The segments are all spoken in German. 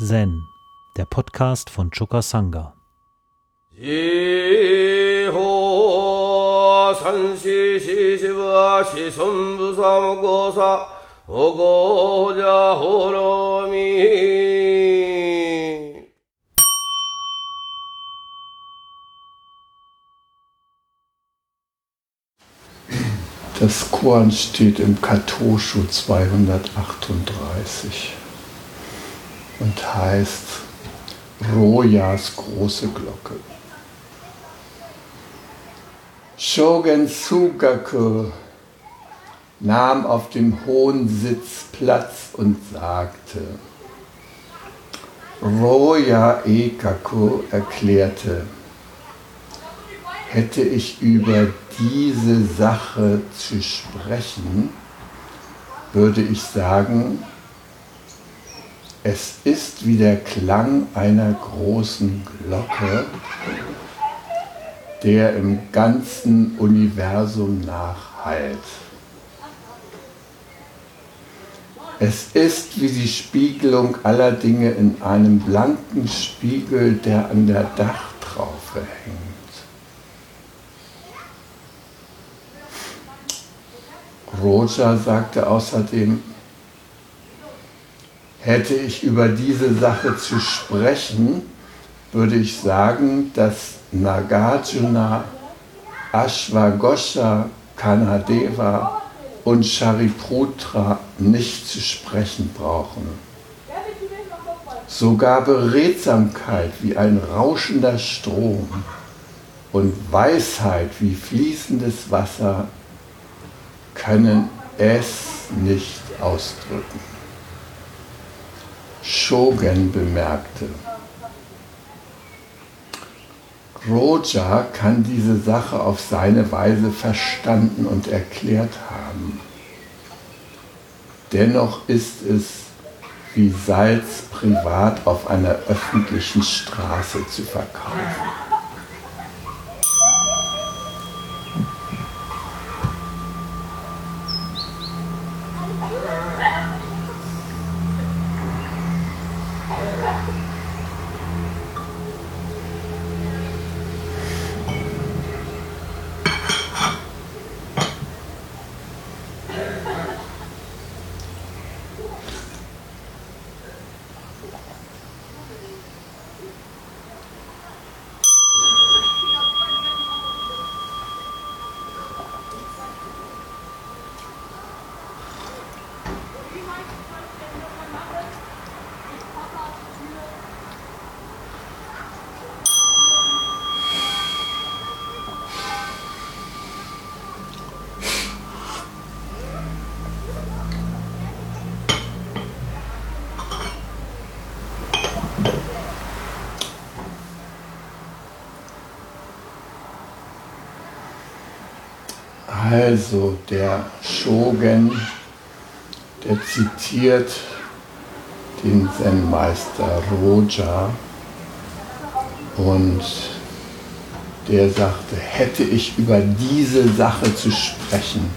Zen, der Podcast von Choka Sangha. Das Korn steht im Katoshu 238 und heißt Rojas große Glocke. Shogen Sugaku nahm auf dem hohen Sitz Platz und sagte, Roya Ekaku erklärte, hätte ich über diese Sache zu sprechen, würde ich sagen, es ist wie der Klang einer großen Glocke, der im ganzen Universum nachhallt. Es ist wie die Spiegelung aller Dinge in einem blanken Spiegel, der an der Dachtraufe hängt. Roger sagte außerdem, Hätte ich über diese Sache zu sprechen, würde ich sagen, dass Nagarjuna, Ashwagosha, Kanadeva und Shariputra nicht zu sprechen brauchen. Sogar Beredsamkeit wie ein rauschender Strom und Weisheit wie fließendes Wasser können es nicht ausdrücken. Shogun bemerkte. Roja kann diese Sache auf seine Weise verstanden und erklärt haben. Dennoch ist es wie Salz privat auf einer öffentlichen Straße zu verkaufen. Also der Shogun, der zitiert den Zen-Meister Roja und der sagte, hätte ich über diese Sache zu sprechen,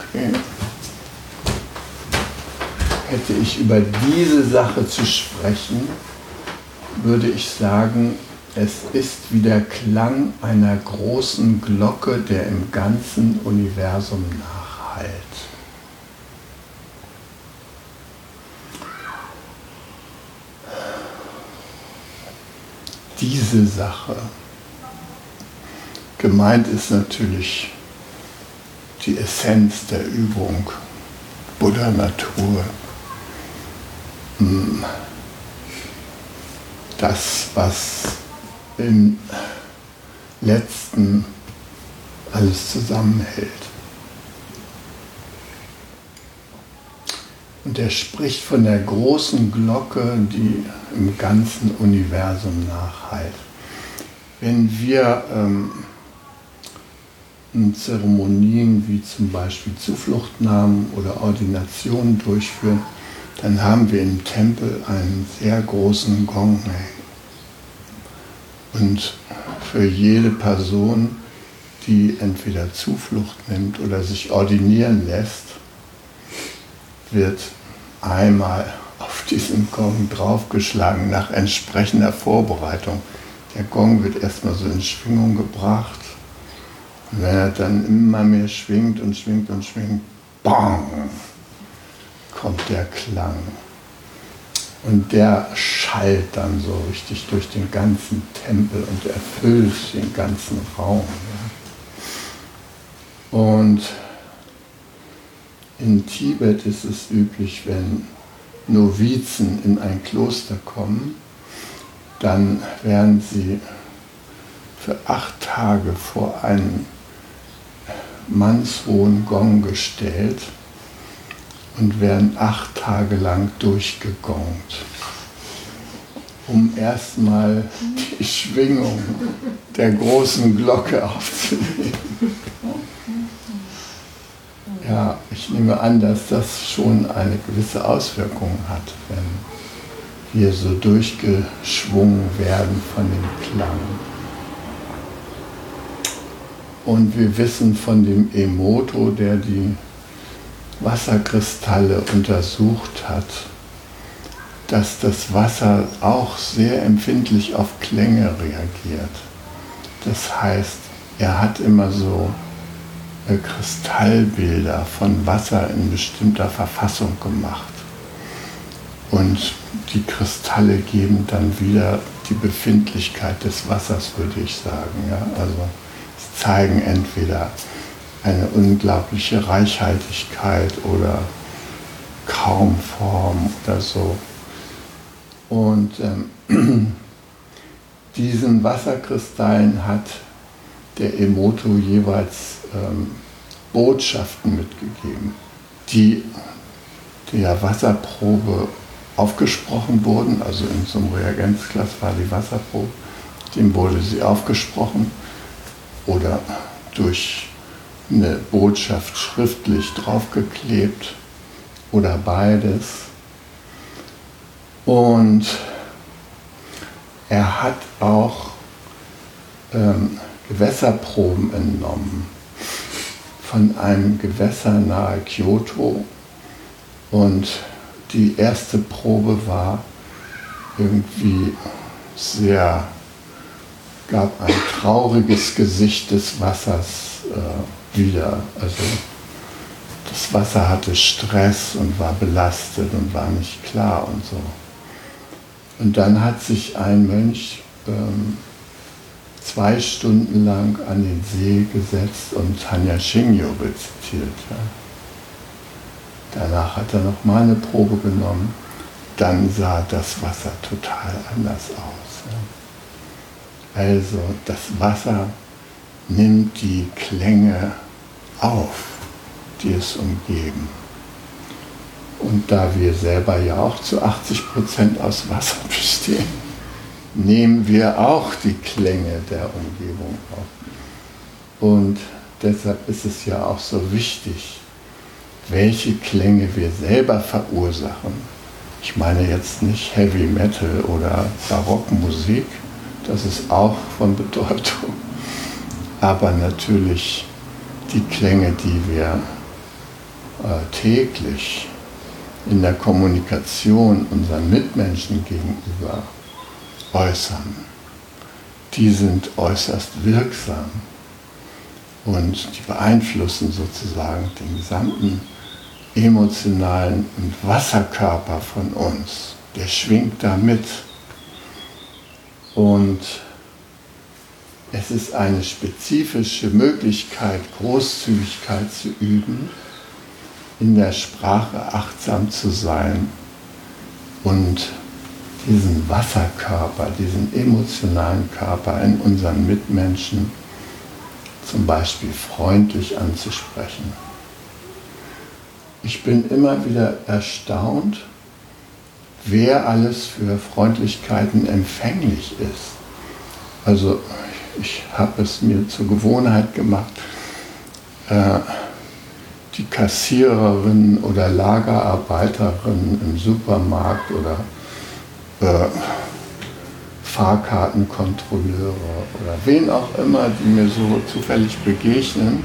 okay. hätte ich über diese Sache zu sprechen, würde ich sagen, es ist wie der Klang einer großen Glocke, der im ganzen Universum nachhallt. Diese Sache. Gemeint ist natürlich die Essenz der Übung, Buddha Natur. Hm. Das, was im letzten alles zusammenhält. Und er spricht von der großen Glocke, die im ganzen Universum nachhallt. Wenn wir ähm, Zeremonien wie zum Beispiel Zufluchtnahmen oder Ordinationen durchführen, dann haben wir im Tempel einen sehr großen Gong und für jede Person, die entweder Zuflucht nimmt oder sich ordinieren lässt, wird einmal auf diesen Gong draufgeschlagen nach entsprechender Vorbereitung. Der Gong wird erstmal so in Schwingung gebracht. Und wenn er dann immer mehr schwingt und schwingt und schwingt, bang, kommt der Klang. Und der schallt dann so richtig durch den ganzen Tempel und erfüllt den ganzen Raum. Ja. Und in Tibet ist es üblich, wenn Novizen in ein Kloster kommen, dann werden sie für acht Tage vor einen mannshohen Gong gestellt und werden acht Tage lang durchgegongt, um erstmal die Schwingung der großen Glocke aufzunehmen. Ja, ich nehme an, dass das schon eine gewisse Auswirkung hat, wenn wir so durchgeschwungen werden von dem Klang. Und wir wissen von dem Emoto, der die Wasserkristalle untersucht hat, dass das Wasser auch sehr empfindlich auf Klänge reagiert. Das heißt, er hat immer so äh, Kristallbilder von Wasser in bestimmter Verfassung gemacht. Und die Kristalle geben dann wieder die Befindlichkeit des Wassers, würde ich sagen. Ja? Also zeigen entweder eine unglaubliche Reichhaltigkeit oder kaum Form oder so. Und ähm, diesen Wasserkristallen hat der Emoto jeweils ähm, Botschaften mitgegeben, die der Wasserprobe aufgesprochen wurden. Also in so einem Reagenzglas war die Wasserprobe, dem wurde sie aufgesprochen oder durch eine Botschaft schriftlich draufgeklebt oder beides. Und er hat auch ähm, Gewässerproben entnommen von einem Gewässer nahe Kyoto. Und die erste Probe war irgendwie sehr, gab ein trauriges Gesicht des Wassers äh, wieder. Also das Wasser hatte Stress und war belastet und war nicht klar und so. Und dann hat sich ein Mönch ähm, zwei Stunden lang an den See gesetzt und Tanja Shingyo rezitiert. Ja. Danach hat er noch mal eine Probe genommen. Dann sah das Wasser total anders aus. Ja. Also das Wasser nimmt die Klänge auf, die es umgeben. Und da wir selber ja auch zu 80 Prozent aus Wasser bestehen, nehmen wir auch die Klänge der Umgebung auf. Und deshalb ist es ja auch so wichtig, welche Klänge wir selber verursachen. Ich meine jetzt nicht Heavy Metal oder Barockmusik, das ist auch von Bedeutung, aber natürlich die Klänge, die wir äh, täglich in der Kommunikation unseren Mitmenschen gegenüber äußern, die sind äußerst wirksam und die beeinflussen sozusagen den gesamten emotionalen Wasserkörper von uns. Der schwingt da mit. Und es ist eine spezifische Möglichkeit, Großzügigkeit zu üben, in der Sprache achtsam zu sein und diesen Wasserkörper, diesen emotionalen Körper in unseren Mitmenschen zum Beispiel freundlich anzusprechen. Ich bin immer wieder erstaunt, wer alles für Freundlichkeiten empfänglich ist. Also ich habe es mir zur Gewohnheit gemacht, äh, die Kassiererin oder Lagerarbeiterin im Supermarkt oder äh, Fahrkartenkontrolleure oder wen auch immer, die mir so zufällig begegnen,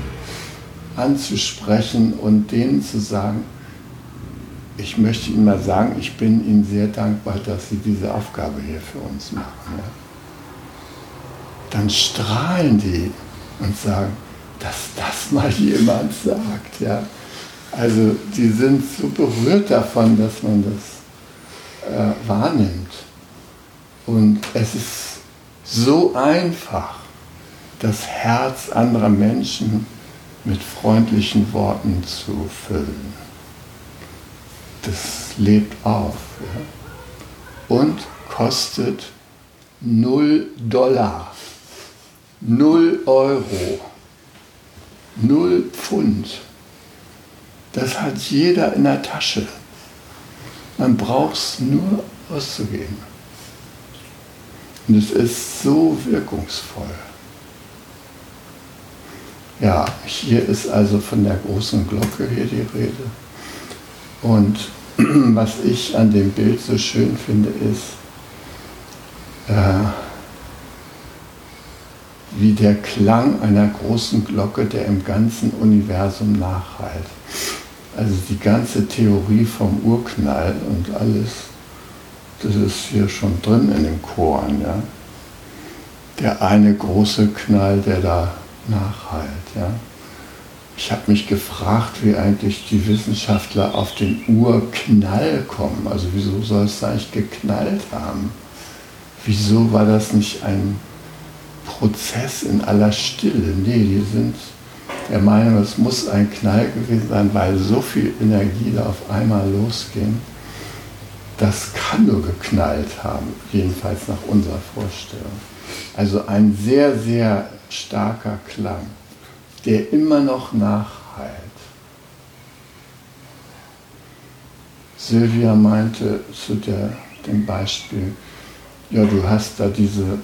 anzusprechen und denen zu sagen, ich möchte Ihnen mal sagen, ich bin Ihnen sehr dankbar, dass Sie diese Aufgabe hier für uns machen. Ja? Dann strahlen die und sagen, dass das mal jemand sagt. Ja? Also die sind so berührt davon, dass man das äh, wahrnimmt. Und es ist so einfach, das Herz anderer Menschen mit freundlichen Worten zu füllen. Das lebt auf ja? und kostet 0 Dollar, 0 Euro, 0 Pfund. Das hat jeder in der Tasche. Man braucht es nur auszugeben. Und es ist so wirkungsvoll. Ja, hier ist also von der großen Glocke hier die Rede. Und was ich an dem Bild so schön finde, ist, äh, wie der Klang einer großen Glocke, der im ganzen Universum nachhalt. Also die ganze Theorie vom Urknall und alles das ist hier schon drin in den Choren, ja. Der eine große Knall, der da nachhalt, ja. Ich habe mich gefragt, wie eigentlich die Wissenschaftler auf den Urknall kommen. Also wieso soll es da eigentlich geknallt haben? Wieso war das nicht ein Prozess in aller Stille? Nee, die sind der Meinung, es muss ein Knall gewesen sein, weil so viel Energie da auf einmal losging das kann nur geknallt haben, jedenfalls nach unserer Vorstellung. Also ein sehr, sehr starker Klang, der immer noch nachhalt. Sylvia meinte zu der, dem Beispiel, ja, du hast da diese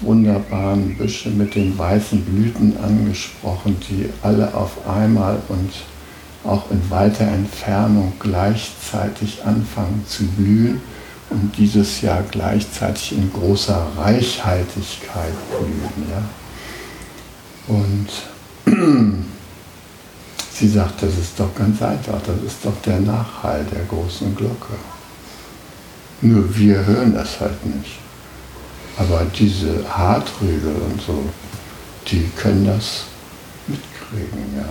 wunderbaren Büsche mit den weißen Blüten angesprochen, die alle auf einmal und auch in weiter Entfernung gleichzeitig anfangen zu blühen und dieses Jahr gleichzeitig in großer Reichhaltigkeit blühen. Ja? Und sie sagt, das ist doch ganz einfach, das ist doch der Nachhall der großen Glocke. Nur wir hören das halt nicht. Aber diese Hartrüge und so, die können das mitkriegen, ja.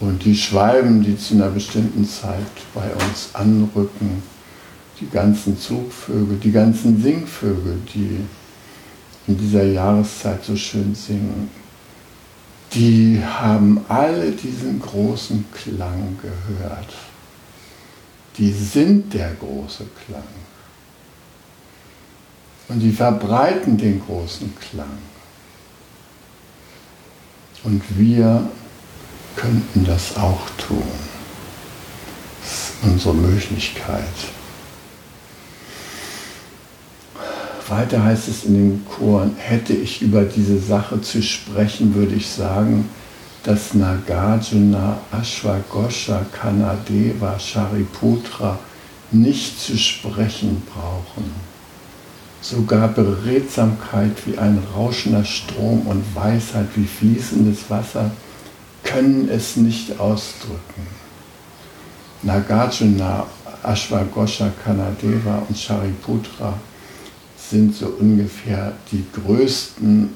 Und die Schwalben, die zu einer bestimmten Zeit bei uns anrücken, die ganzen Zugvögel, die ganzen Singvögel, die in dieser Jahreszeit so schön singen, die haben alle diesen großen Klang gehört. Die sind der große Klang. Und die verbreiten den großen Klang. Und wir könnten das auch tun. Das ist unsere Möglichkeit. Weiter heißt es in den Choren, hätte ich über diese Sache zu sprechen, würde ich sagen, dass Nagarjuna, Ashwagosha, Kanadeva, Shariputra nicht zu sprechen brauchen. Sogar Beredsamkeit wie ein rauschender Strom und Weisheit wie fließendes Wasser können es nicht ausdrücken. Nagarjuna, Ashwagosha, Kanadeva und Shariputra sind so ungefähr die größten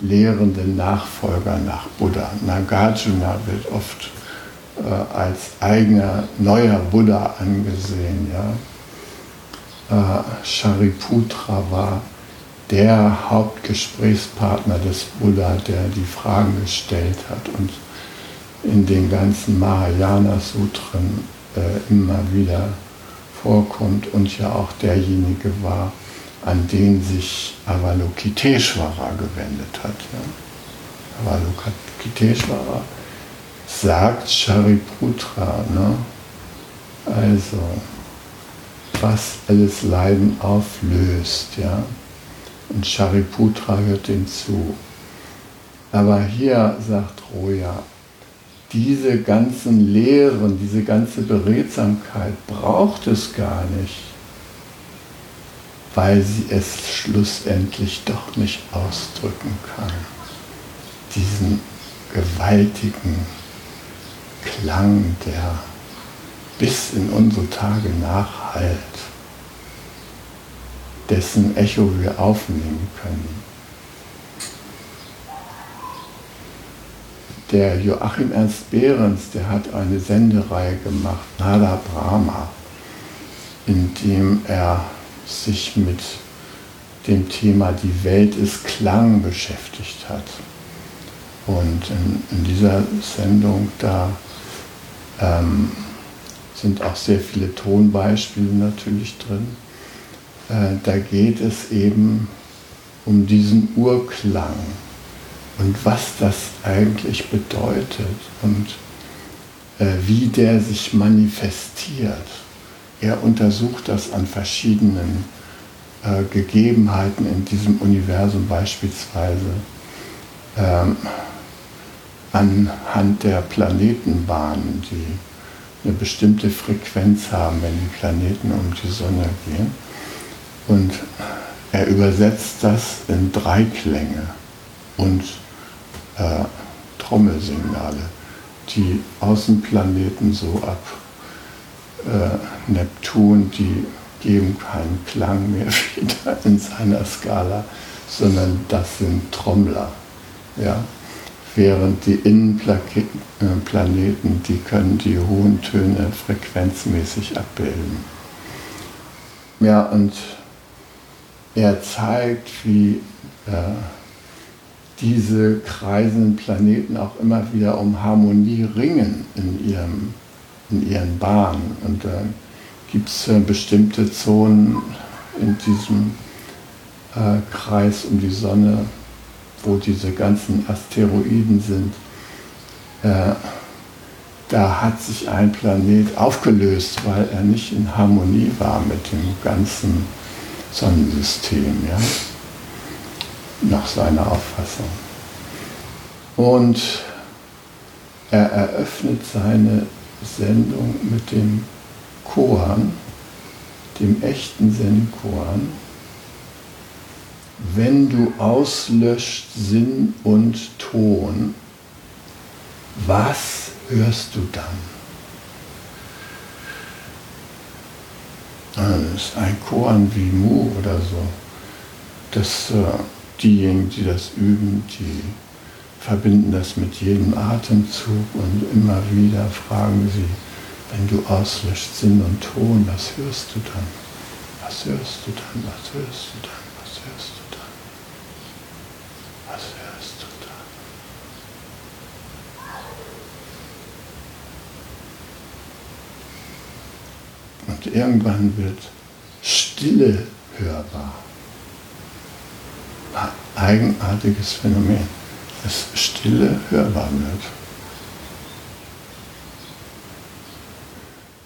lehrenden Nachfolger nach Buddha. Nagarjuna wird oft äh, als eigener neuer Buddha angesehen. Ja? Äh, Shariputra war der Hauptgesprächspartner des Buddha, der die Fragen gestellt hat und in den ganzen Mahayana-Sutren äh, immer wieder vorkommt und ja auch derjenige war, an den sich Avalokiteshvara gewendet hat. Ja. Avalokiteshvara sagt Shariputra, ne? also was alles Leiden auflöst, ja, und Shariputra hört ihm zu. Aber hier sagt Roya, diese ganzen Lehren, diese ganze Beredsamkeit braucht es gar nicht, weil sie es schlussendlich doch nicht ausdrücken kann. Diesen gewaltigen Klang der bis in unsere Tage nachhallt, dessen Echo wir aufnehmen können. Der Joachim Ernst Behrens, der hat eine Sendereihe gemacht, Nada Brahma, in dem er sich mit dem Thema Die Welt ist Klang beschäftigt hat. Und in, in dieser Sendung, da ähm, sind auch sehr viele Tonbeispiele natürlich drin. Äh, da geht es eben um diesen Urklang und was das eigentlich bedeutet und äh, wie der sich manifestiert. Er untersucht das an verschiedenen äh, Gegebenheiten in diesem Universum beispielsweise ähm, anhand der Planetenbahnen, die eine bestimmte Frequenz haben, wenn die Planeten um die Sonne gehen. Und er übersetzt das in Dreiklänge und äh, Trommelsignale, die Außenplaneten so ab äh, Neptun, die geben keinen Klang mehr wieder in seiner Skala, sondern das sind Trommler. Ja? Während die Innenplaneten, die können die hohen Töne frequenzmäßig abbilden. Ja, und er zeigt, wie äh, diese kreisenden Planeten auch immer wieder um Harmonie ringen in, ihrem, in ihren Bahnen. Und da gibt es äh, bestimmte Zonen in diesem äh, Kreis um die Sonne, wo diese ganzen Asteroiden sind, äh, da hat sich ein Planet aufgelöst, weil er nicht in Harmonie war mit dem ganzen Sonnensystem, ja? nach seiner Auffassung. Und er eröffnet seine Sendung mit dem Koran, dem echten Zen-Koran, wenn du auslöscht Sinn und Ton, was hörst du dann? Ah, das ist ein Koan wie Mu oder so. Das, äh, diejenigen, die das üben, die verbinden das mit jedem Atemzug und immer wieder fragen sie, wenn du auslöscht Sinn und Ton, was hörst du dann? Was hörst du dann? Was hörst du dann? Was hörst du? Was hörst du da? Irgendwann wird Stille hörbar. Ein eigenartiges Phänomen, dass Stille hörbar wird.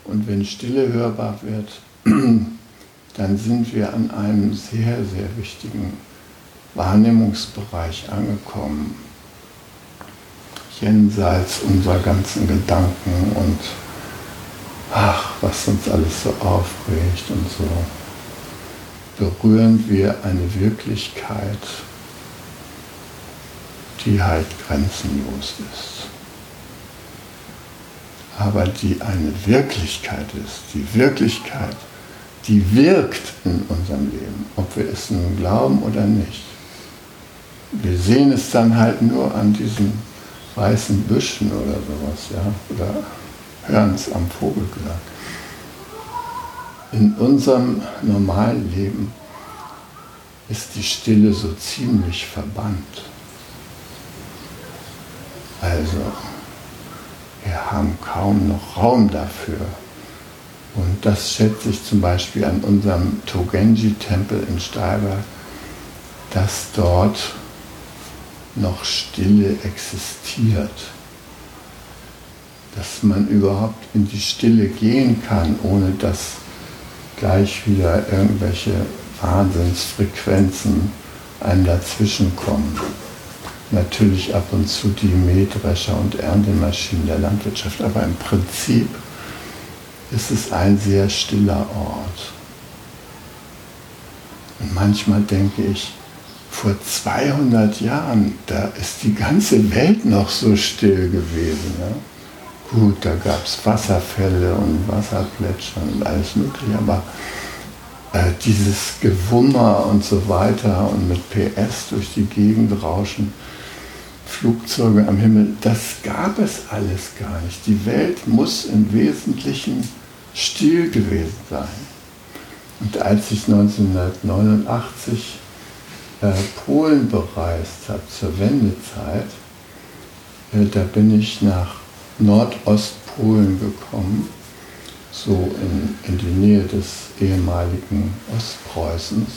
Und wenn Stille hörbar wird, dann sind wir an einem sehr, sehr wichtigen Wahrnehmungsbereich angekommen, jenseits unserer ganzen Gedanken und ach, was uns alles so aufregt und so, berühren wir eine Wirklichkeit, die halt grenzenlos ist. Aber die eine Wirklichkeit ist, die Wirklichkeit, die wirkt in unserem Leben, ob wir es nun glauben oder nicht wir sehen es dann halt nur an diesen weißen Büschen oder sowas, ja, oder hören es am Vogelklang. In unserem normalen Leben ist die Stille so ziemlich verbannt. Also, wir haben kaum noch Raum dafür. Und das schätze ich zum Beispiel an unserem Togenji-Tempel in Steiberg, dass dort noch Stille existiert. Dass man überhaupt in die Stille gehen kann, ohne dass gleich wieder irgendwelche Wahnsinnsfrequenzen einem dazwischen kommen. Natürlich ab und zu die Mähdrescher und Erntemaschinen der Landwirtschaft, aber im Prinzip ist es ein sehr stiller Ort. Und manchmal denke ich, vor 200 Jahren, da ist die ganze Welt noch so still gewesen. Ja? Gut, da gab es Wasserfälle und Wasserplätschern und alles Mögliche, aber äh, dieses Gewummer und so weiter und mit PS durch die Gegend rauschen, Flugzeuge am Himmel, das gab es alles gar nicht. Die Welt muss im Wesentlichen still gewesen sein. Und als ich 1989 äh, Polen bereist habe zur Wendezeit, äh, da bin ich nach Nordostpolen gekommen, so in, in die Nähe des ehemaligen Ostpreußens.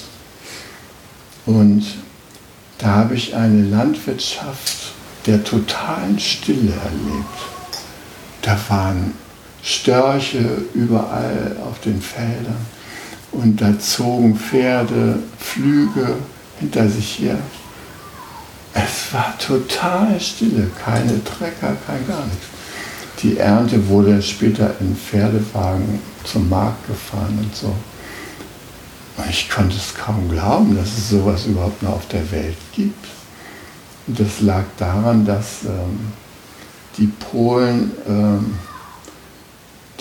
Und da habe ich eine Landwirtschaft der totalen Stille erlebt. Da waren Störche überall auf den Feldern und da zogen Pferde, Flüge hinter sich her. Es war total stille, keine Trecker, kein gar nichts. Die Ernte wurde später in Pferdewagen zum Markt gefahren und so. Ich konnte es kaum glauben, dass es sowas überhaupt noch auf der Welt gibt. Und das lag daran, dass ähm, die Polen ähm,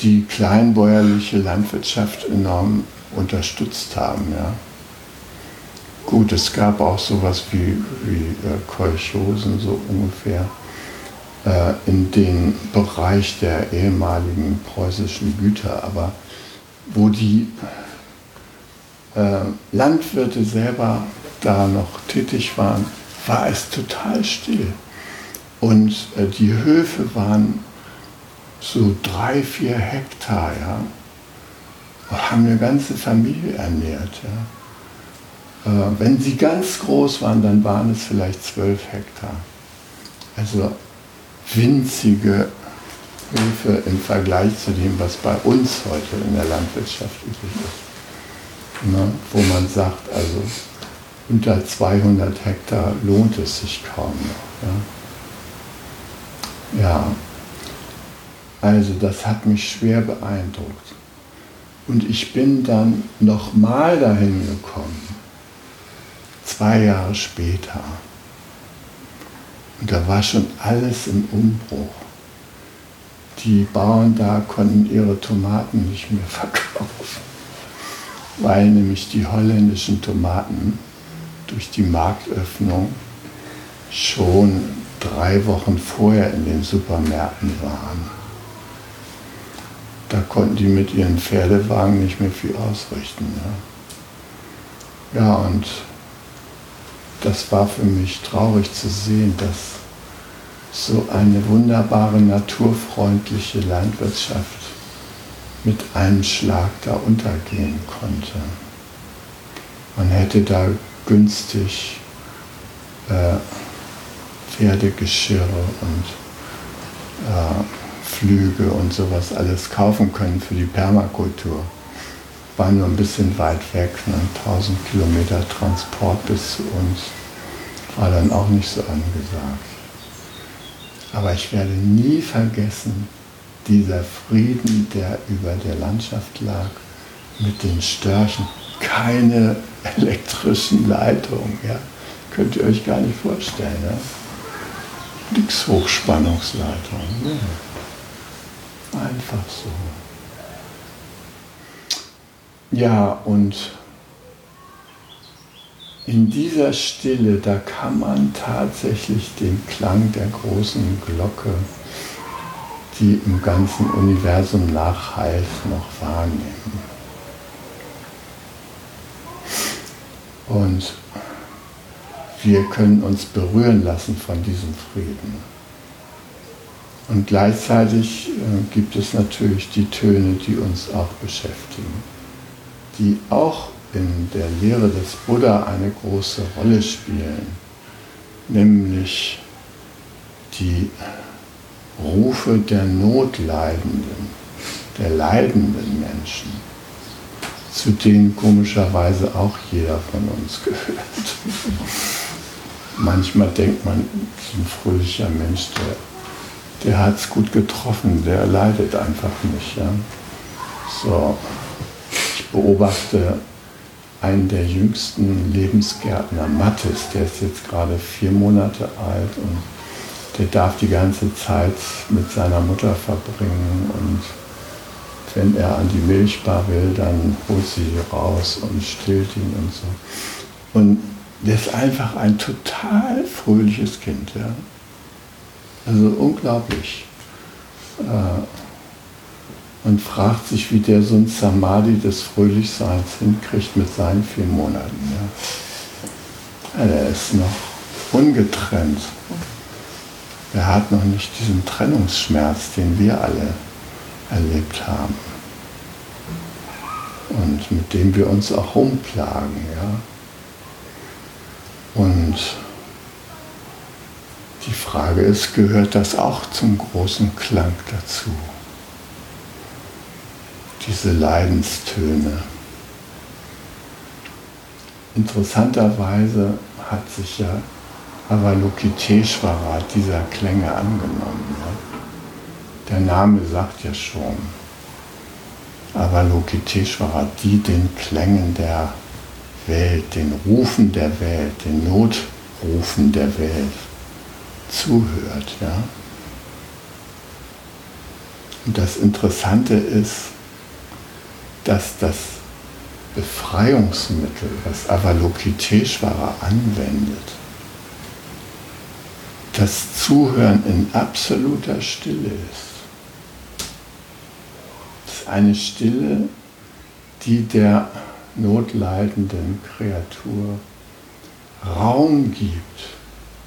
die kleinbäuerliche Landwirtschaft enorm unterstützt haben. Ja. Gut, es gab auch sowas wie, wie äh, Kolchosen, so ungefähr, äh, in den Bereich der ehemaligen preußischen Güter, aber wo die äh, Landwirte selber da noch tätig waren, war es total still. Und äh, die Höfe waren so drei, vier Hektar, ja, und haben eine ganze Familie ernährt. Ja. Äh, wenn sie ganz groß waren, dann waren es vielleicht zwölf Hektar. Also winzige Höfe im Vergleich zu dem, was bei uns heute in der Landwirtschaft üblich ist. Ne? Wo man sagt, also unter 200 Hektar lohnt es sich kaum noch. Ja, ja. also das hat mich schwer beeindruckt. Und ich bin dann nochmal dahin gekommen, zwei Jahre später. Und da war schon alles im Umbruch. Die Bauern da konnten ihre Tomaten nicht mehr verkaufen, weil nämlich die holländischen Tomaten durch die Marktöffnung schon drei Wochen vorher in den Supermärkten waren da konnten die mit ihren Pferdewagen nicht mehr viel ausrichten. Ja, ja und das war für mich traurig zu sehen, dass so eine wunderbare, naturfreundliche Landwirtschaft mit einem Schlag da untergehen konnte. Man hätte da günstig äh, Pferdegeschirre und äh, Flüge und sowas alles kaufen können für die Permakultur. War nur ein bisschen weit weg, ne? 1000 Kilometer Transport bis zu uns. War dann auch nicht so angesagt. Aber ich werde nie vergessen, dieser Frieden, der über der Landschaft lag, mit den Störchen. Keine elektrischen Leitungen, ja. Könnt ihr euch gar nicht vorstellen. Ja? Nix Hochspannungsleitungen. Ja. Einfach so. Ja, und in dieser Stille, da kann man tatsächlich den Klang der großen Glocke, die im ganzen Universum nachhalt, noch wahrnehmen. Und wir können uns berühren lassen von diesem Frieden. Und gleichzeitig äh, gibt es natürlich die Töne, die uns auch beschäftigen, die auch in der Lehre des Buddha eine große Rolle spielen, nämlich die Rufe der Notleidenden, der leidenden Menschen, zu denen komischerweise auch jeder von uns gehört. Manchmal denkt man, ein fröhlicher Mensch, der der hat es gut getroffen, der leidet einfach nicht. Ja. So, ich beobachte einen der jüngsten Lebensgärtner, Mattes, der ist jetzt gerade vier Monate alt und der darf die ganze Zeit mit seiner Mutter verbringen und wenn er an die Milchbar will, dann holt sie sie raus und stillt ihn und so. Und der ist einfach ein total fröhliches Kind. Ja? Also unglaublich. Äh, man fragt sich, wie der so ein Samadhi des Fröhlichseins hinkriegt mit seinen vier Monaten. Ja. ja der ist noch ungetrennt. Er hat noch nicht diesen Trennungsschmerz, den wir alle erlebt haben. Und mit dem wir uns auch rumplagen. Ja. Und die Frage ist, gehört das auch zum großen Klang dazu? Diese Leidenstöne. Interessanterweise hat sich ja Avalokiteshvara dieser Klänge angenommen. Ne? Der Name sagt ja schon, Avalokiteshvara, die den Klängen der Welt, den Rufen der Welt, den Notrufen der Welt zuhört. Ja? Und das Interessante ist, dass das Befreiungsmittel, was Avalokiteshvara anwendet, das Zuhören in absoluter Stille ist. Es ist eine Stille, die der notleidenden Kreatur Raum gibt.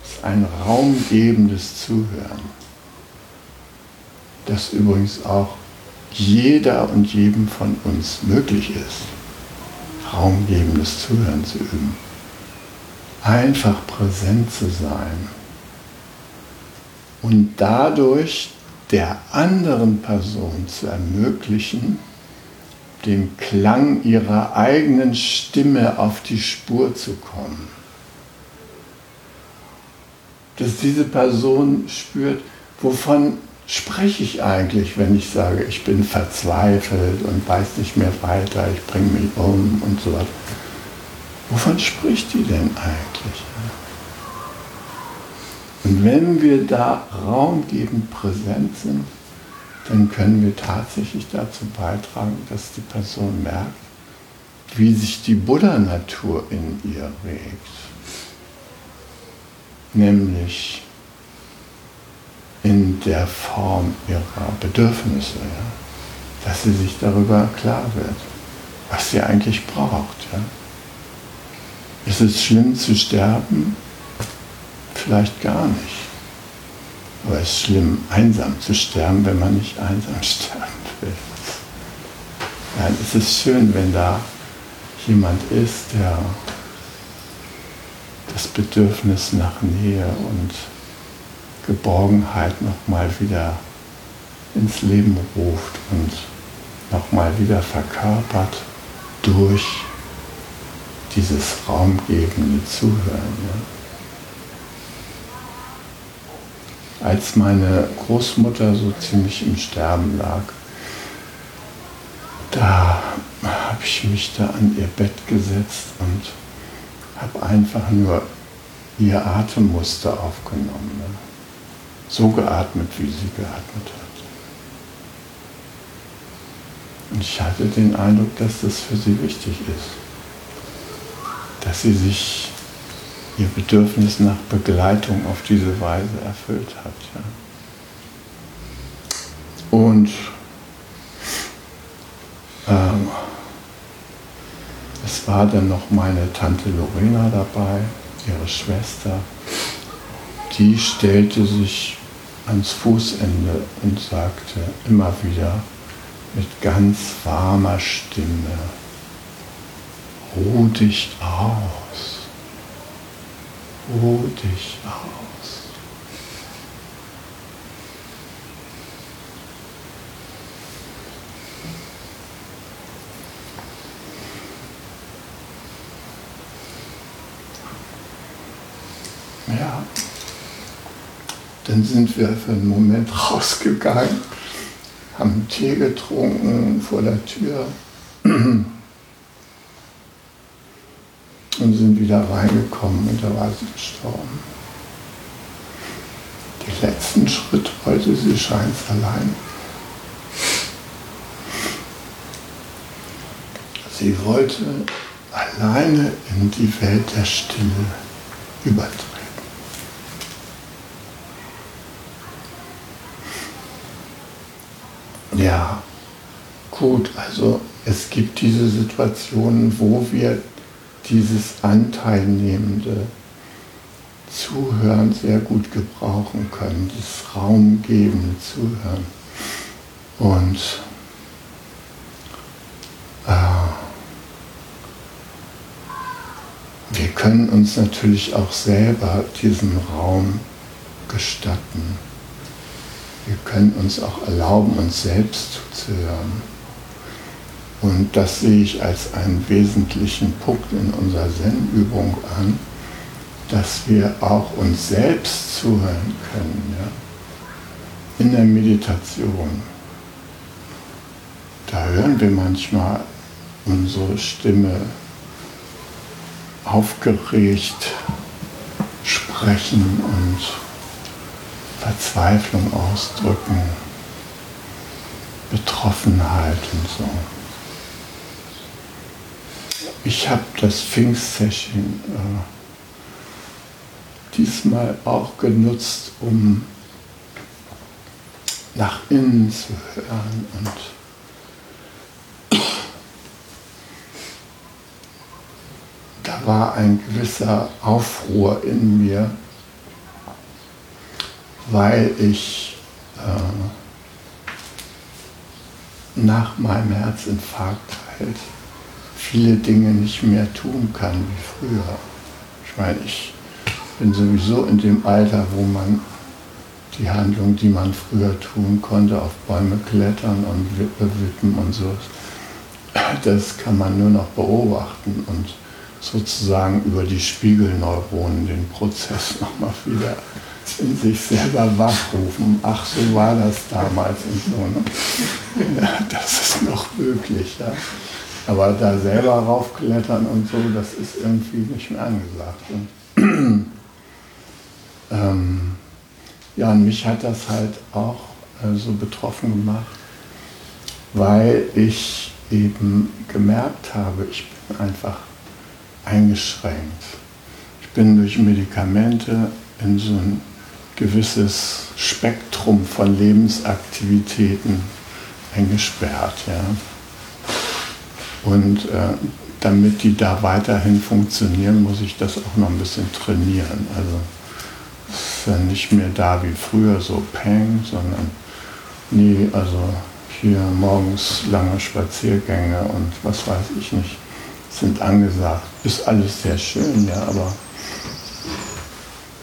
Es ist ein raumgebendes Zuhören, das übrigens auch jeder und jedem von uns möglich ist, raumgebendes Zuhören zu üben. Einfach präsent zu sein und dadurch der anderen Person zu ermöglichen, dem Klang ihrer eigenen Stimme auf die Spur zu kommen. Dass diese Person spürt, wovon spreche ich eigentlich, wenn ich sage, ich bin verzweifelt und weiß nicht mehr weiter, ich bringe mich um und so weiter. Wovon spricht die denn eigentlich? Und wenn wir da raumgebend präsent sind, dann können wir tatsächlich dazu beitragen, dass die Person merkt, wie sich die Buddha-Natur in ihr regt. Nämlich in der Form ihrer Bedürfnisse, ja? dass sie sich darüber klar wird, was sie eigentlich braucht. Ja? Ist es schlimm zu sterben? Vielleicht gar nicht. Aber es ist schlimm, einsam zu sterben, wenn man nicht einsam sterben will. Nein, es ist schön, wenn da jemand ist, der das Bedürfnis nach Nähe und Geborgenheit nochmal wieder ins Leben ruft und nochmal wieder verkörpert durch dieses raumgebende Zuhören. Ja. als meine Großmutter so ziemlich im Sterben lag, da habe ich mich da an ihr Bett gesetzt und habe einfach nur ihr Atemmuster aufgenommen. Ne? So geatmet, wie sie geatmet hat. Und ich hatte den Eindruck, dass das für sie wichtig ist. Dass sie sich ihr Bedürfnis nach Begleitung auf diese Weise erfüllt hat. Ja. Und ähm, es war dann noch meine Tante Lorena dabei, ihre Schwester. Die stellte sich ans Fußende und sagte immer wieder mit ganz warmer Stimme, ruh dich aus ruh dich aus. Ja, dann sind wir für einen Moment rausgegangen, haben Tee getrunken vor der Tür. und sind wieder reingekommen und da war sie gestorben. Die letzten Schritt wollte sie scheint allein. Sie wollte alleine in die Welt der Stille übertreten. Ja, gut, also es gibt diese Situationen, wo wir dieses anteilnehmende Zuhören sehr gut gebrauchen können, das raumgebende Zuhören. Und äh, wir können uns natürlich auch selber diesen Raum gestatten. Wir können uns auch erlauben, uns selbst zuzuhören. Und das sehe ich als einen wesentlichen Punkt in unserer Zen-Übung an, dass wir auch uns selbst zuhören können. Ja? In der Meditation. Da hören wir manchmal unsere Stimme aufgeregt sprechen und Verzweiflung ausdrücken, Betroffenheit und so. Ich habe das Pfingst-Session äh, diesmal auch genutzt, um nach innen zu hören und da war ein gewisser Aufruhr in mir, weil ich äh, nach meinem Herzinfarkt halt viele Dinge nicht mehr tun kann wie früher. Ich meine, ich bin sowieso in dem Alter, wo man die Handlung, die man früher tun konnte, auf Bäume klettern und Wippe wippen und so, das kann man nur noch beobachten und sozusagen über die Spiegelneuronen den Prozess nochmal wieder sich selber wachrufen. Ach, so war das damals und so. Ne? Ja, das ist noch möglich. Ja. Aber da selber raufklettern und so, das ist irgendwie nicht mehr angesagt. Und, ähm, ja, und mich hat das halt auch äh, so betroffen gemacht, weil ich eben gemerkt habe, ich bin einfach eingeschränkt. Ich bin durch Medikamente in so ein gewisses Spektrum von Lebensaktivitäten eingesperrt. Ja. Und äh, damit die da weiterhin funktionieren, muss ich das auch noch ein bisschen trainieren. Also es ist ja nicht mehr da wie früher so Peng, sondern nee, also hier morgens lange Spaziergänge und was weiß ich nicht sind angesagt. Ist alles sehr schön, ja, aber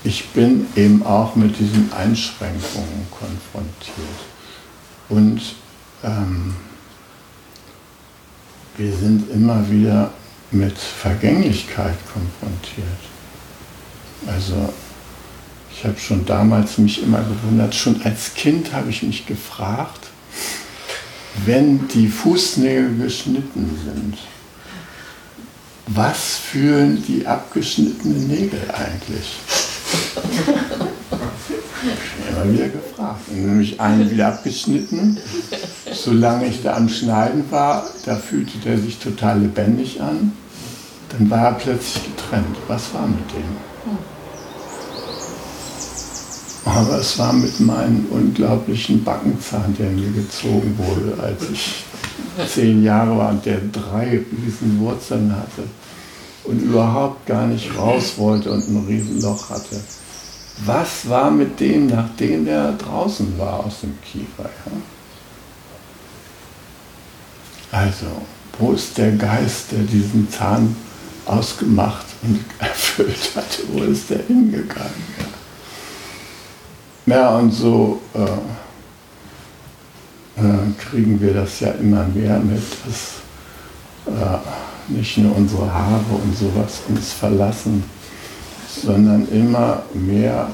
ich bin eben auch mit diesen Einschränkungen konfrontiert. Und ähm, wir sind immer wieder mit Vergänglichkeit konfrontiert. Also ich habe schon damals mich immer gewundert, schon als Kind habe ich mich gefragt, wenn die Fußnägel geschnitten sind, was fühlen die abgeschnittenen Nägel eigentlich? Immer wieder gefragt. Und nämlich einen wieder abgeschnitten. Solange ich da am Schneiden war, da fühlte der sich total lebendig an. Dann war er plötzlich getrennt. Was war mit dem? Aber es war mit meinem unglaublichen Backenzahn, der mir gezogen wurde, als ich zehn Jahre war und der drei riesen Wurzeln hatte und überhaupt gar nicht raus wollte und ein Riesenloch hatte. Was war mit dem, nachdem der draußen war aus dem Kiefer? Ja? Also, wo ist der Geist, der diesen Zahn ausgemacht und erfüllt hatte? Wo ist der hingegangen? Ja, ja und so äh, äh, kriegen wir das ja immer mehr mit, dass äh, nicht nur unsere Haare und sowas uns verlassen, sondern immer mehr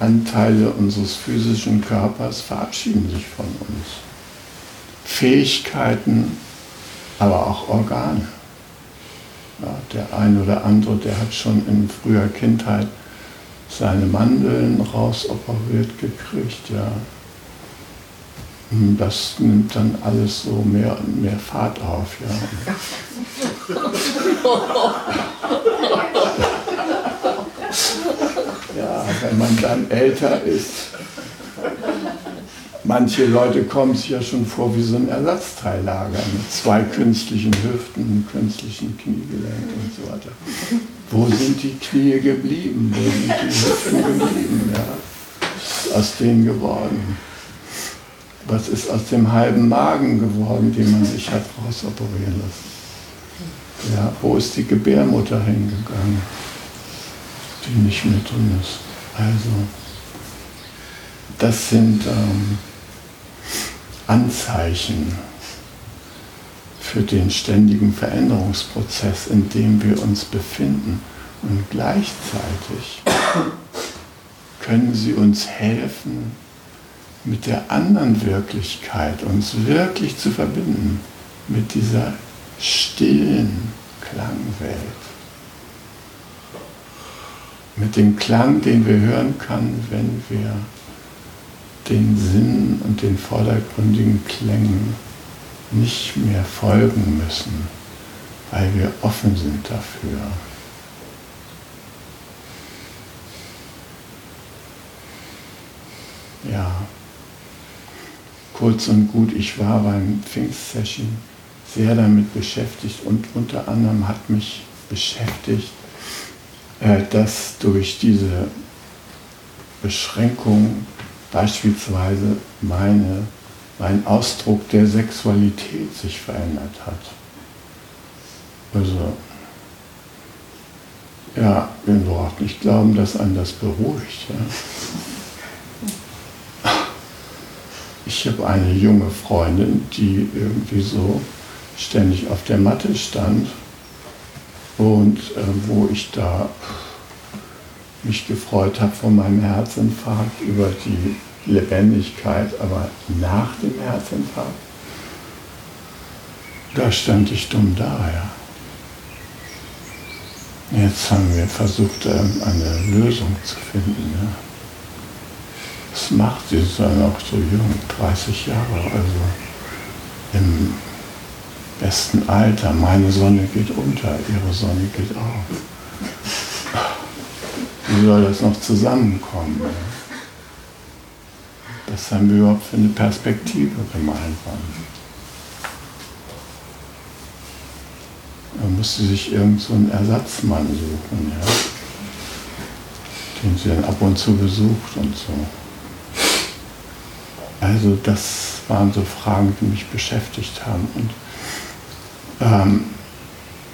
Anteile unseres physischen Körpers verabschieden sich von uns. Fähigkeiten, aber auch Organe. Ja, der ein oder andere, der hat schon in früher Kindheit seine Mandeln rausoperiert gekriegt, ja. Das nimmt dann alles so mehr und mehr Fahrt auf, ja. Ja, wenn man dann älter ist. Manche Leute kommen sich ja schon vor wie so ein Ersatzteillager mit zwei künstlichen Hüften, einem künstlichen Kniegelenk und so weiter. Wo sind die Knie geblieben? Wo sind die Hüften geblieben? Ja. Aus denen geworden? Was ist aus dem halben Magen geworden, den man sich hat rausoperieren lassen? Ja, wo ist die Gebärmutter hingegangen, die nicht mehr drin ist? Also, das sind ähm, Anzeichen für den ständigen Veränderungsprozess, in dem wir uns befinden. Und gleichzeitig können sie uns helfen, mit der anderen Wirklichkeit uns wirklich zu verbinden, mit dieser stillen Klangwelt, mit dem Klang, den wir hören können, wenn wir den Sinn und den vordergründigen Klängen nicht mehr folgen müssen, weil wir offen sind dafür. Ja, kurz und gut, ich war beim Pfingstsession sehr damit beschäftigt und unter anderem hat mich beschäftigt, dass durch diese Beschränkung beispielsweise meine, mein Ausdruck der Sexualität sich verändert hat. Also, ja, wir brauchen nicht glauben, dass einen das beruhigt. Ja. Ich habe eine junge Freundin, die irgendwie so ständig auf der Matte stand und äh, wo ich da mich gefreut habe von meinem Herzinfarkt über die Lebendigkeit, aber nach dem Herzinfarkt, da stand ich dumm da, ja. Jetzt haben wir versucht, eine Lösung zu finden. Ja. Was macht sie? Sie ja noch so jung, 30 Jahre, also im besten Alter. Meine Sonne geht unter, ihre Sonne geht auf. Wie soll das noch zusammenkommen? Was haben wir überhaupt für eine Perspektive gemeinsam? Da musste sich irgend so einen Ersatzmann suchen, ja? den sie dann ab und zu besucht und so. Also das waren so Fragen, die mich beschäftigt haben. Und ähm,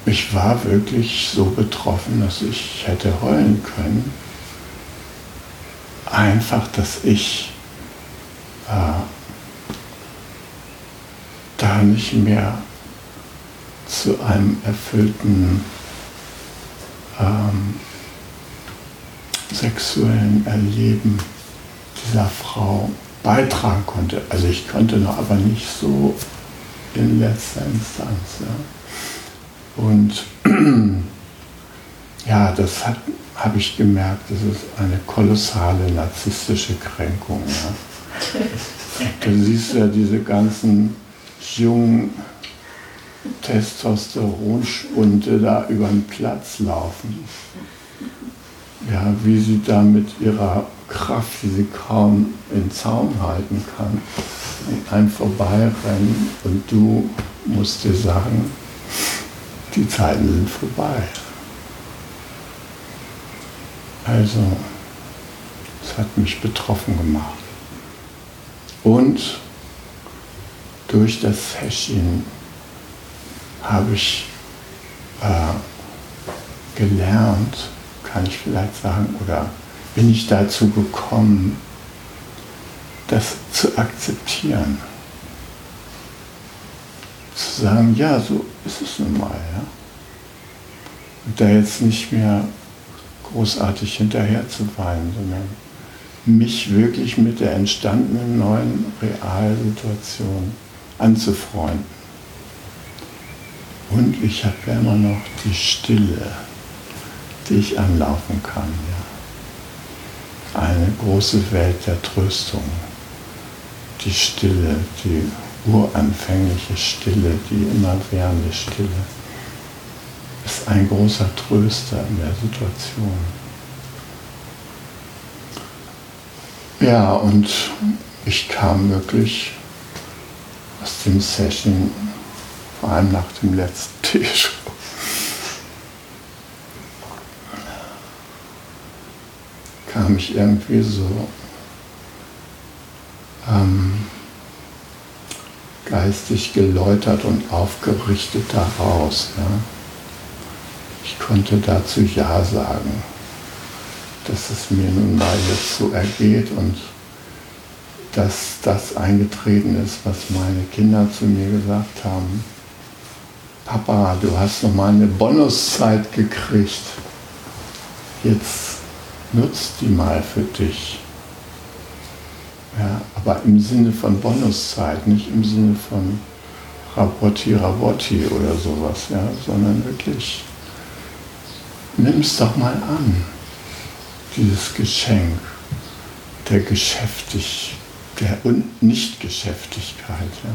ich war wirklich so betroffen, dass ich hätte heulen können. Einfach, dass ich äh, da nicht mehr zu einem erfüllten ähm, sexuellen Erleben dieser Frau beitragen konnte. Also ich konnte noch, aber nicht so in letzter Instanz. Ja. Und ja, das habe ich gemerkt, das ist eine kolossale narzisstische Kränkung. Ja. Du siehst ja diese ganzen jungen Testosteronspunte da über den Platz laufen. Ja, wie sie da mit ihrer Kraft, die sie kaum in Zaum halten kann, an einem vorbeirennen und du musst dir sagen, die Zeiten sind vorbei. Also, es hat mich betroffen gemacht. Und durch das Session habe ich äh, gelernt, kann ich vielleicht sagen, oder bin ich dazu gekommen, das zu akzeptieren zu sagen, ja, so ist es nun mal. Ja? Und da jetzt nicht mehr großartig hinterher zu weinen, sondern mich wirklich mit der entstandenen neuen Realsituation anzufreunden. Und ich habe ja immer noch die Stille, die ich anlaufen kann. Ja. Eine große Welt der Tröstung. Die Stille, die uranfängliche Stille, die immerwährende Stille, ist ein großer Tröster in der Situation. Ja, und ich kam wirklich aus dem Session, vor allem nach dem letzten Tisch, kam ich irgendwie so ähm, geistig geläutert und aufgerichtet daraus. Ja. Ich konnte dazu Ja sagen, dass es mir nun mal jetzt so ergeht und dass das eingetreten ist, was meine Kinder zu mir gesagt haben. Papa, du hast noch mal eine Bonuszeit gekriegt. Jetzt nutzt die mal für dich. Ja, aber im Sinne von Bonuszeit, nicht im Sinne von Rabotti, Rabotti oder sowas, ja, sondern wirklich, nimm es doch mal an, dieses Geschenk der Geschäftigkeit der Nichtgeschäftigkeit. Ja.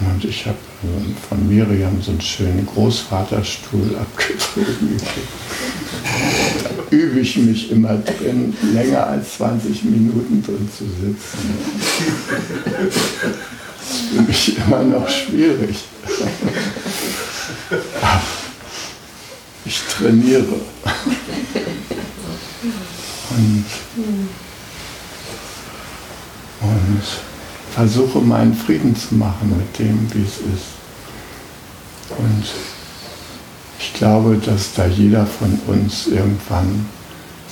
Und ich habe von Miriam so einen schönen Großvaterstuhl abgezogen. da übe ich mich immer drin, länger als 20 Minuten drin zu sitzen. Das ist für mich immer noch schwierig. Ich trainiere. Und versuche meinen Frieden zu machen mit dem, wie es ist. Und ich glaube, dass da jeder von uns irgendwann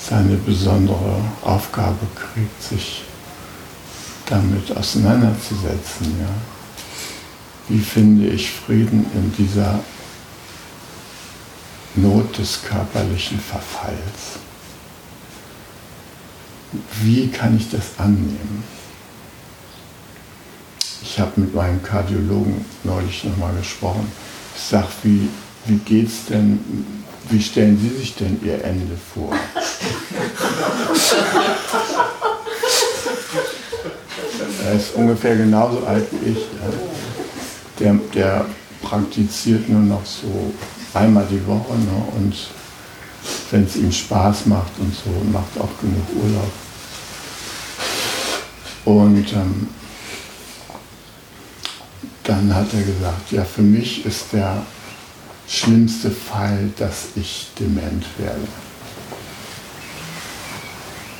seine besondere Aufgabe kriegt, sich damit auseinanderzusetzen. Ja. Wie finde ich Frieden in dieser Not des körperlichen Verfalls? Wie kann ich das annehmen? Ich habe mit meinem Kardiologen neulich nochmal gesprochen. Ich sage, wie, wie geht's denn, wie stellen Sie sich denn Ihr Ende vor? er ist ungefähr genauso alt wie ich. Der, der praktiziert nur noch so einmal die Woche ne? und wenn es ihm Spaß macht und so, macht auch genug Urlaub. Und ähm, dann hat er gesagt, ja, für mich ist der schlimmste Fall, dass ich dement werde.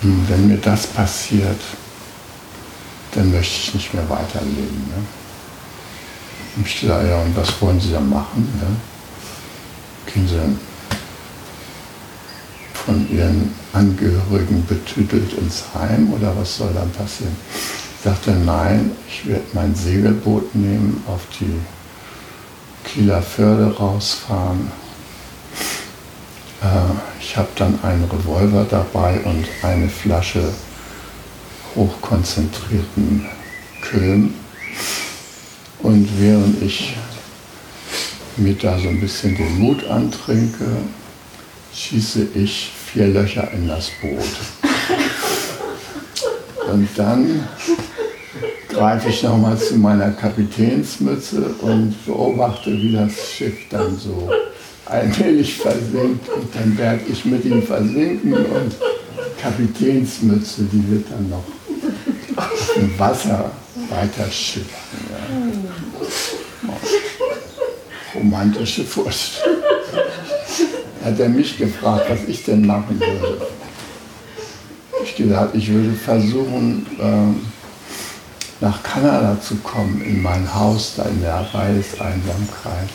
Und wenn mir das passiert, dann möchte ich nicht mehr weiterleben. Ne? Und ich sage, ja, und was wollen Sie da machen? Ne? Gehen Sie von Ihren Angehörigen betütelt ins Heim oder was soll dann passieren? Ich sagte, nein, ich werde mein Segelboot nehmen, auf die Kieler Förde rausfahren. Äh, ich habe dann einen Revolver dabei und eine Flasche hochkonzentrierten Köln. Und während ich mir da so ein bisschen den Mut antrinke, schieße ich vier Löcher in das Boot. Und dann greife ich nochmal zu meiner Kapitänsmütze und beobachte, wie das Schiff dann so allmählich versinkt. Und dann werde ich mit ihm versinken und Kapitänsmütze, die wird dann noch dem Wasser weiter schippern. Ja. Romantische Vorstellung hat er mich gefragt, was ich denn machen würde. Ich gesagt, ich würde versuchen, äh, nach Kanada zu kommen, in mein Haus da in der Reiseinsamkeit.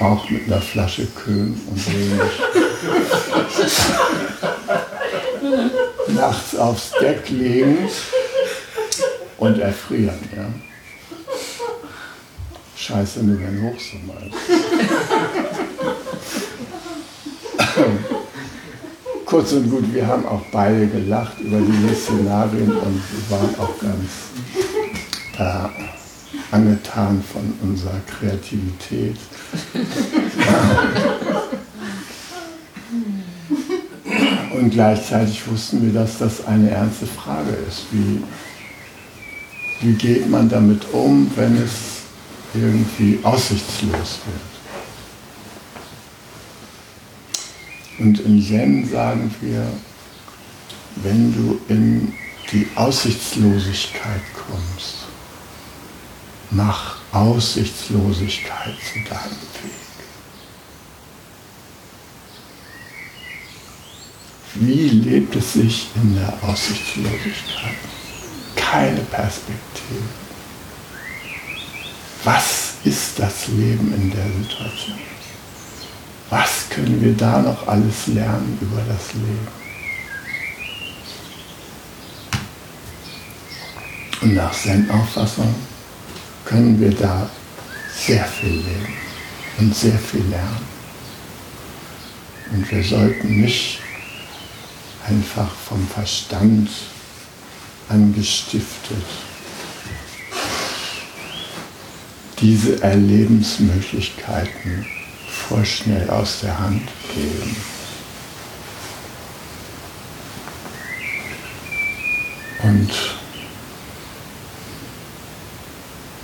Auch mit einer Flasche Köhn und mich nachts aufs Deck legen und erfrieren. Ja. Scheiße, nur wenn Hochsommer ist. Kurz und gut, wir haben auch beide gelacht über diese Szenarien und waren auch ganz äh, angetan von unserer Kreativität. Und gleichzeitig wussten wir, dass das eine ernste Frage ist. Wie, wie geht man damit um, wenn es irgendwie aussichtslos wird? Und im Zen sagen wir, wenn du in die Aussichtslosigkeit kommst, mach Aussichtslosigkeit zu deinem Weg. Wie lebt es sich in der Aussichtslosigkeit? Keine Perspektive. Was ist das Leben in der Situation? Was können wir da noch alles lernen über das Leben? Und nach Zen-Auffassung können wir da sehr viel leben und sehr viel lernen. Und wir sollten nicht einfach vom Verstand angestiftet diese Erlebensmöglichkeiten vorschnell aus der Hand geben. Und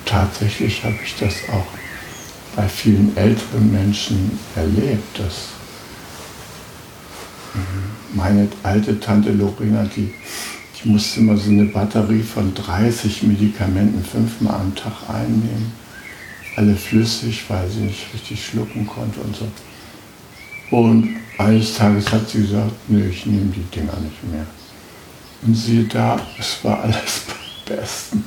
tatsächlich habe ich das auch bei vielen älteren Menschen erlebt, dass meine alte Tante Lorena, die, die musste immer so eine Batterie von 30 Medikamenten fünfmal am Tag einnehmen. Alle flüssig, weil sie nicht richtig schlucken konnte und so. Und eines Tages hat sie gesagt, nö, ich nehme die Dinger nicht mehr. Und siehe da, es war alles bestens.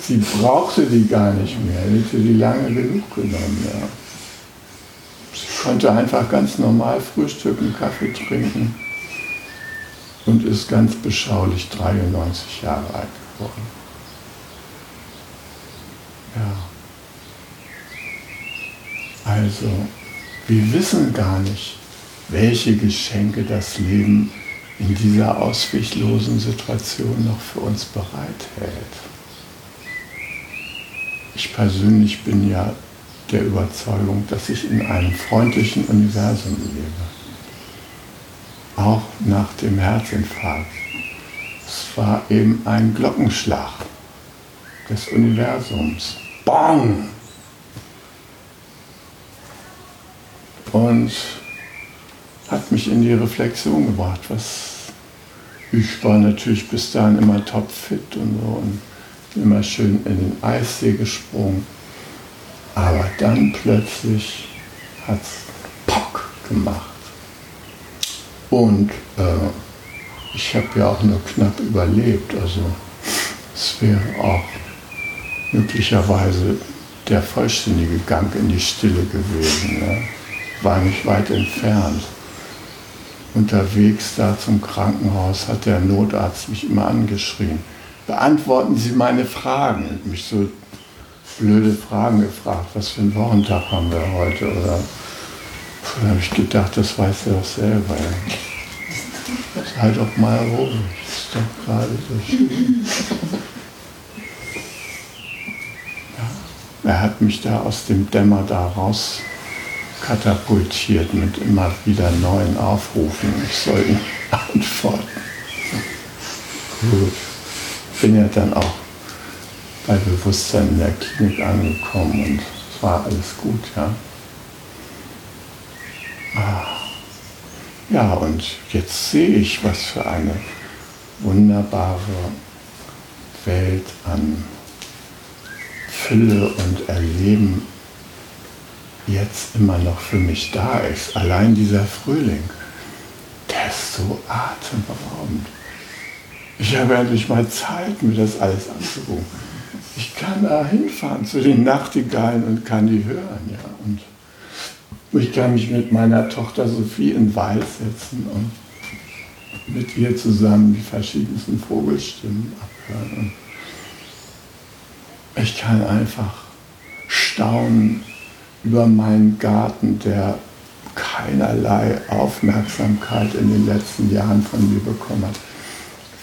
Sie brauchte die gar nicht mehr, hätte die lange genug genommen. Ja konnte einfach ganz normal frühstücken, Kaffee trinken und ist ganz beschaulich 93 Jahre alt geworden. Ja. Also, wir wissen gar nicht, welche Geschenke das Leben in dieser ausweglosen Situation noch für uns bereithält. Ich persönlich bin ja der Überzeugung, dass ich in einem freundlichen Universum lebe. Auch nach dem Herzinfarkt. Es war eben ein Glockenschlag des Universums. Bang! Und hat mich in die Reflexion gebracht, was ich war natürlich bis dahin immer topfit und so und immer schön in den Eissee gesprungen. Aber dann plötzlich hat es Pock gemacht. Und äh, ich habe ja auch nur knapp überlebt. Also es wäre auch möglicherweise der vollständige Gang in die Stille gewesen. Ne? War nicht weit entfernt. Unterwegs da zum Krankenhaus hat der Notarzt mich immer angeschrien. Beantworten Sie meine Fragen. Und mich so blöde Fragen gefragt, was für einen Wochentag haben wir heute? Oder dann habe ich gedacht, das weiß er doch selber. Sei doch mal ruhig, ist doch gerade so schön. Ja, er hat mich da aus dem Dämmer da raus katapultiert mit immer wieder neuen Aufrufen. Ich soll ihm antworten. Gut. Bin ja dann auch bei Bewusstsein in der Klinik angekommen und es war alles gut, ja. Ah. Ja, und jetzt sehe ich, was für eine wunderbare Welt an Fülle und Erleben jetzt immer noch für mich da ist. Allein dieser Frühling, der ist so atemberaubend. Ich habe endlich mal Zeit, mir das alles anzugucken ich kann da hinfahren zu den Nachtigallen und kann die hören. Ja. Und ich kann mich mit meiner Tochter Sophie in den Wald setzen und mit ihr zusammen die verschiedensten Vogelstimmen abhören. Und ich kann einfach staunen über meinen Garten, der keinerlei Aufmerksamkeit in den letzten Jahren von mir bekommen hat.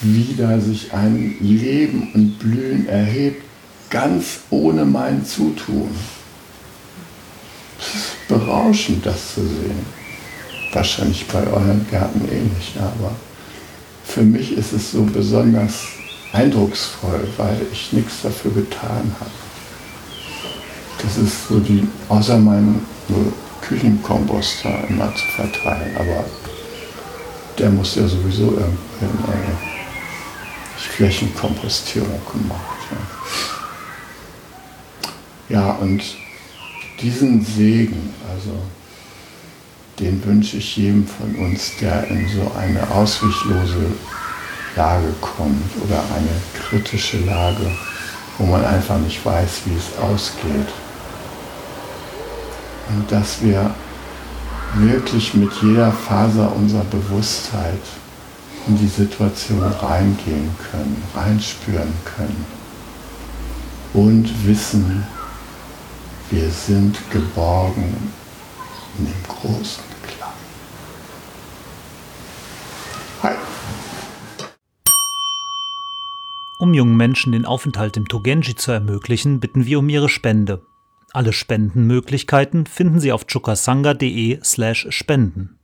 Wie da sich ein Leben und Blühen erhebt ganz ohne mein Zutun. Es ist berauschend, das zu sehen. wahrscheinlich bei euren Gärten ähnlich, aber für mich ist es so besonders eindrucksvoll, weil ich nichts dafür getan habe. Das ist so die, außer meinen Küchenkomposter immer zu verteilen, aber der muss ja sowieso. Also ich Flächenkompostierung gemacht. Ja. ja, und diesen Segen, also den wünsche ich jedem von uns, der in so eine auswichlose Lage kommt oder eine kritische Lage, wo man einfach nicht weiß, wie es ausgeht. Und dass wir wirklich mit jeder Faser unserer Bewusstheit in die Situation reingehen können, reinspüren können und wissen, wir sind geborgen in dem großen Klang. Hi. Um jungen Menschen den Aufenthalt im Togenji zu ermöglichen, bitten wir um ihre Spende. Alle Spendenmöglichkeiten finden Sie auf chukasanga.de/spenden.